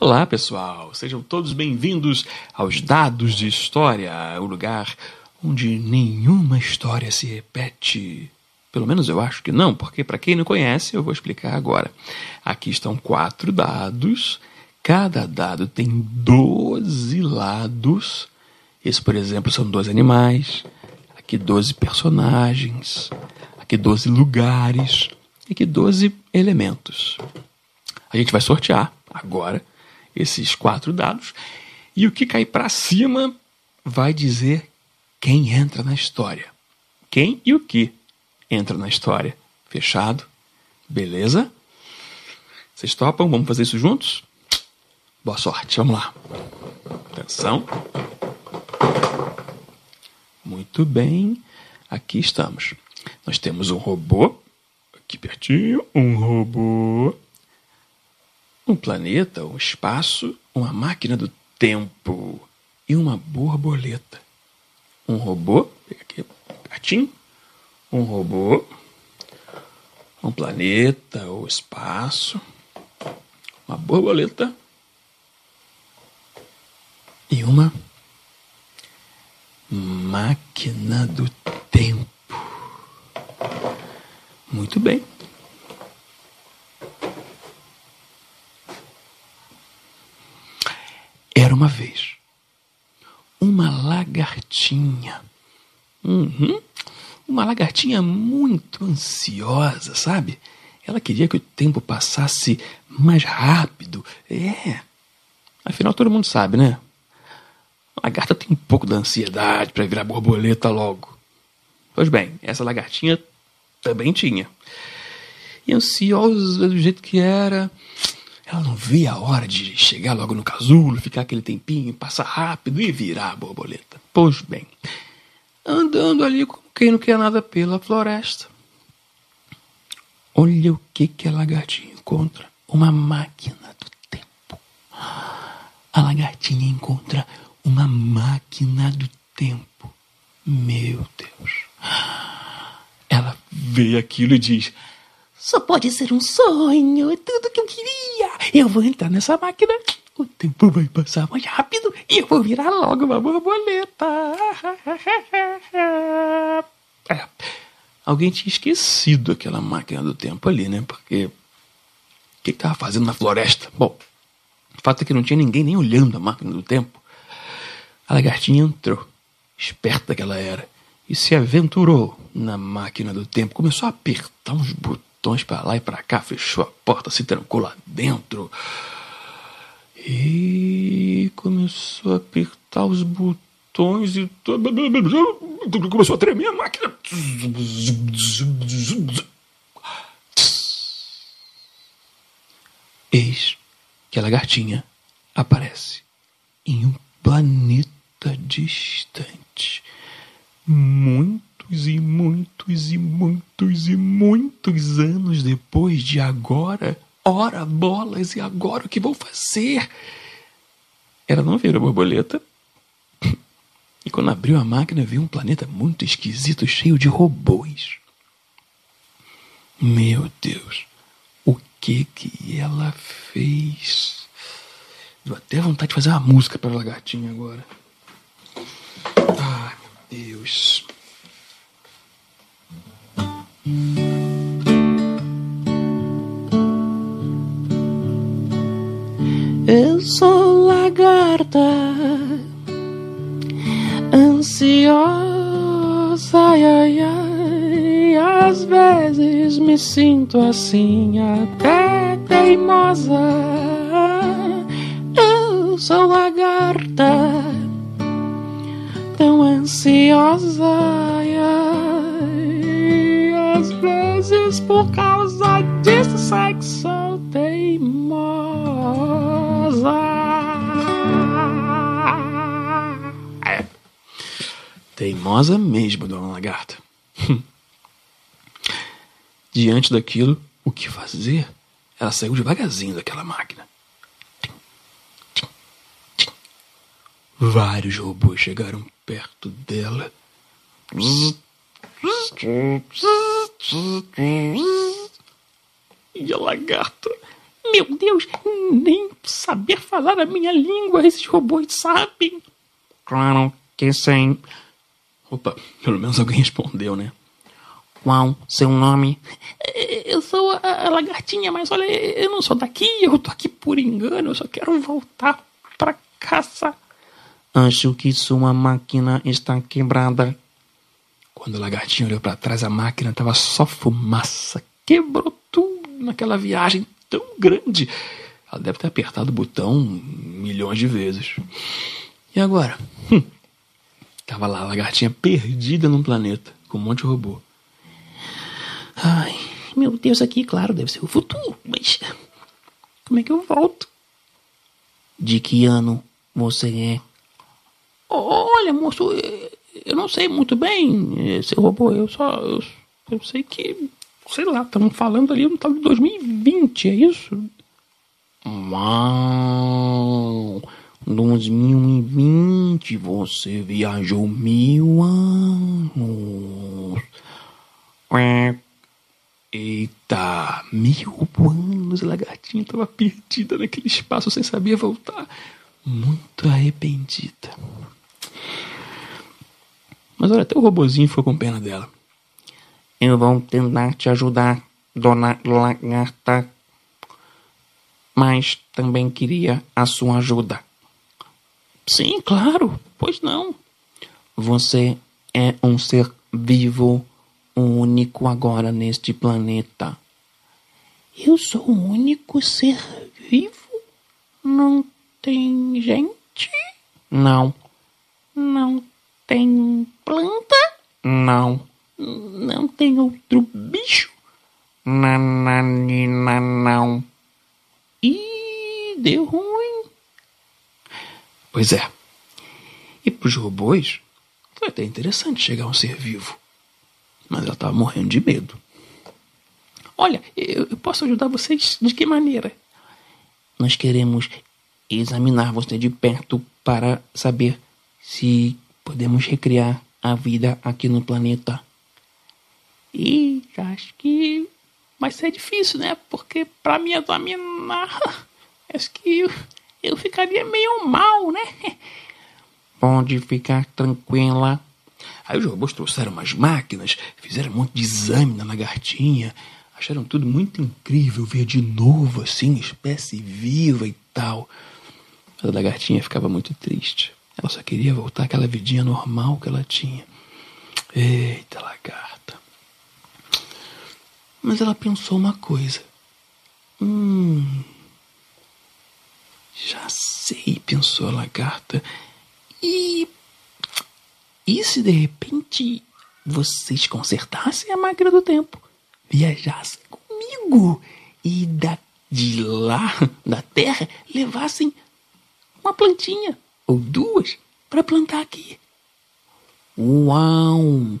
Olá, pessoal. Sejam todos bem-vindos aos Dados de História, o lugar onde nenhuma história se repete. Pelo menos eu acho que não, porque para quem não conhece, eu vou explicar agora. Aqui estão quatro dados. Cada dado tem 12 lados. Esse, por exemplo, são dois animais. Aqui 12 personagens. Aqui 12 lugares. E aqui 12 elementos. A gente vai sortear agora esses quatro dados. E o que cair para cima vai dizer quem entra na história. Quem e o que entra na história. Fechado? Beleza? Vocês topam? Vamos fazer isso juntos? Boa sorte, vamos lá. Atenção. Muito bem, aqui estamos. Nós temos um robô, aqui pertinho, um robô, um planeta, um espaço, uma máquina do tempo e uma borboleta. Um robô, pega aqui pertinho, um robô, um planeta ou espaço, uma borboleta e uma máquina do tempo. Muito bem. Era uma vez uma lagartinha. Uhum. Uma lagartinha muito ansiosa, sabe? Ela queria que o tempo passasse mais rápido. É. Afinal, todo mundo sabe, né? A lagarta tem um pouco da ansiedade para virar borboleta logo. Pois bem, essa lagartinha também tinha. E ansiosa do jeito que era, ela não via a hora de chegar logo no casulo, ficar aquele tempinho, passar rápido e virar a borboleta. Pois bem, andando ali como quem não quer nada pela floresta. Olha o que, que a lagartinha encontra: uma máquina do tempo. A lagartinha encontra uma máquina do tempo. Meu Deus. Ela vê aquilo e diz: Só pode ser um sonho, é tudo que eu queria. Eu vou entrar nessa máquina, o tempo vai passar mais rápido e eu vou virar logo uma borboleta. É, alguém tinha esquecido aquela máquina do tempo ali, né? Porque. O que estava fazendo na floresta? Bom, o fato é que não tinha ninguém nem olhando a máquina do tempo. A lagartinha entrou, esperta que ela era, e se aventurou na máquina do tempo. Começou a apertar uns botões para lá e para cá, fechou a porta, se trancou lá dentro. E começou a apertar os botões e começou a tremer a máquina. Eis que a lagartinha aparece em um planeta distante. Muitos e muitos e muitos e muitos anos depois de agora, ora bolas, e agora o que vou fazer? Ela não virou borboleta. E quando abriu a máquina, viu um planeta muito esquisito, cheio de robôs. Meu Deus, o que que ela fez? Deu até vontade de fazer uma música para a lagartinha agora. Ai, meu Deus. Eu sou lagarta, ansiosa, ai, ai. Às vezes me sinto assim, até teimosa. Eu sou lagarta, tão ansiosa, ai, ai. Por causa disso sexo teimosa. É. Teimosa mesmo, dona Lagarta. Diante daquilo, o que fazer? Ela saiu devagarzinho daquela máquina. Vários robôs chegaram perto dela. E a lagarta. Meu Deus, nem saber falar a minha língua esses robôs sabem. Claro que sim. Opa, pelo menos alguém respondeu, né? Qual seu nome? Eu sou a, a lagartinha, mas olha, eu não sou daqui, eu tô aqui por engano, eu só quero voltar pra casa. Acho que sua máquina está quebrada. Quando a lagartinha olhou para trás, a máquina estava só fumaça. Quebrou tudo naquela viagem tão grande. Ela deve ter apertado o botão milhões de vezes. E agora? Hum. Tava lá a lagartinha perdida num planeta, com um monte de robô. Ai, meu Deus, aqui, claro, deve ser o futuro, mas como é que eu volto? De que ano você é? Olha, moço, eu não sei muito bem, seu robô, eu só. Eu, eu sei que. Sei lá, estamos falando ali no tal de 2020, é isso? Uau! 2020, você viajou mil anos. Eita, mil anos, a lagartinha estava perdida naquele espaço sem saber voltar. Muito arrependida. Mas olha, até o robozinho ficou com pena dela. Eu vou tentar te ajudar, dona lagarta. Mas também queria a sua ajuda. Sim, claro, pois não. Você é um ser vivo, único agora neste planeta. Eu sou o único ser vivo? Não tem gente? Não. Não tem planta? Não. Não tem outro bicho? Nananina, não. Ih, deu ruim. Pois é. E para os robôs, foi até interessante chegar um ser vivo. Mas ela estava morrendo de medo. Olha, eu, eu posso ajudar vocês de que maneira? Nós queremos examinar você de perto para saber se podemos recriar a vida aqui no planeta. E acho que vai ser difícil, né? Porque para me examinar, acho que eu, eu ficaria meio mal, né? Pode ficar tranquila. Aí os robôs trouxeram umas máquinas, fizeram um monte de exame na lagartinha, acharam tudo muito incrível ver de novo, assim, espécie viva e tal. Mas a lagartinha ficava muito triste. Ela só queria voltar àquela vidinha normal que ela tinha. Eita, lagarta. Mas ela pensou uma coisa. Hum. Já sei, pensou a lagarta. E. E se de repente vocês consertassem a máquina do tempo? Viajassem comigo e da, de lá, da terra, levassem uma plantinha ou duas para plantar aqui. Uau!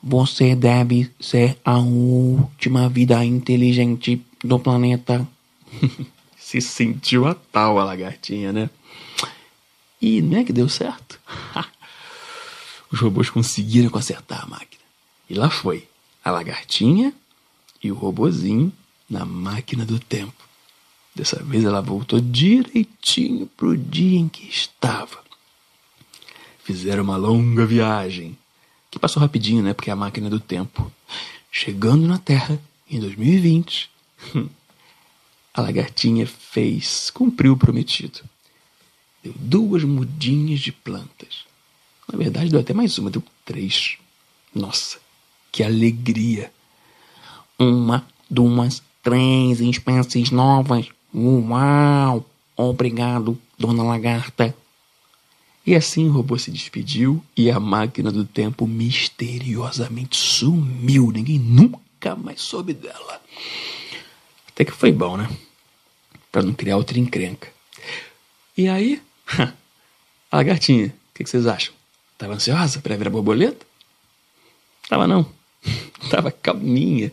Você deve ser a última vida inteligente do planeta. Se sentiu a tal a lagartinha, né? E não é que deu certo? Os robôs conseguiram consertar a máquina. E lá foi a lagartinha e o robozinho na máquina do tempo. Dessa vez ela voltou direitinho pro dia em que estava. Fizeram uma longa viagem, que passou rapidinho, né? Porque é a máquina do tempo. Chegando na Terra, em 2020, a lagartinha fez, cumpriu o prometido. Deu duas mudinhas de plantas. Na verdade, deu até mais uma, deu três. Nossa, que alegria! Uma, duas, três espécies novas. Uau! Obrigado, dona Lagarta. E assim o robô se despediu e a máquina do tempo misteriosamente sumiu. Ninguém nunca mais soube dela. Até que foi bom, né? Pra não criar outra encrenca. E aí, a lagartinha, o que, que vocês acham? Tava ansiosa para ver a borboleta? Tava não. Tava calminha.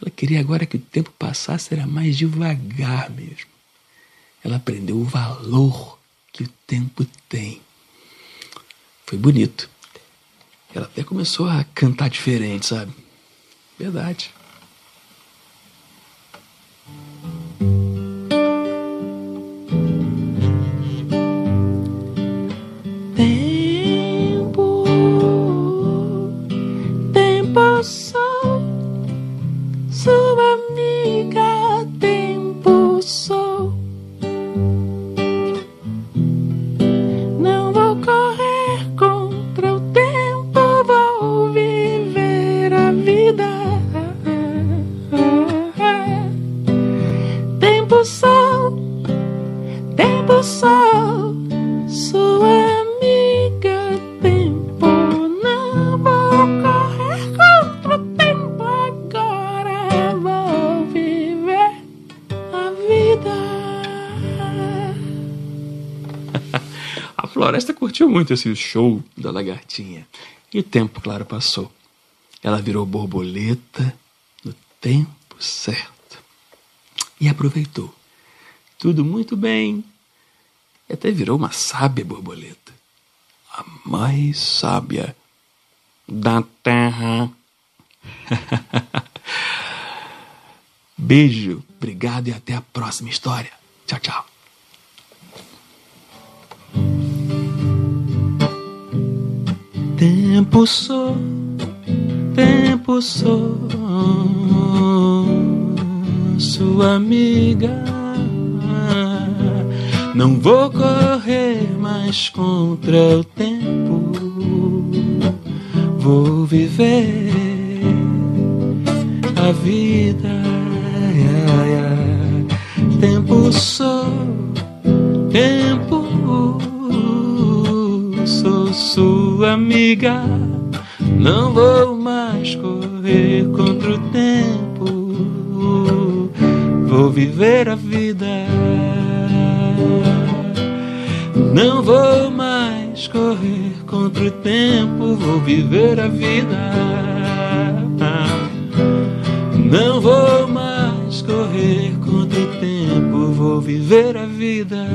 Ela queria agora que o tempo passasse era mais devagar mesmo. Ela aprendeu o valor que o tempo tem. Foi bonito. Ela até começou a cantar diferente, sabe? Verdade. Floresta curtiu muito esse show da lagartinha. E o tempo, claro, passou. Ela virou borboleta no tempo certo. E aproveitou. Tudo muito bem. E até virou uma sábia borboleta. A mais sábia da Terra. Beijo, obrigado e até a próxima história. Tchau, tchau. Tempo sou, tempo sou sua amiga. Não vou correr mais contra o tempo. Vou viver a vida. Tempo sou, tempo amiga. Não vou mais correr contra o tempo. Vou viver a vida. Não vou mais correr contra o tempo. Vou viver a vida. Não vou mais correr contra o tempo. Vou viver a vida.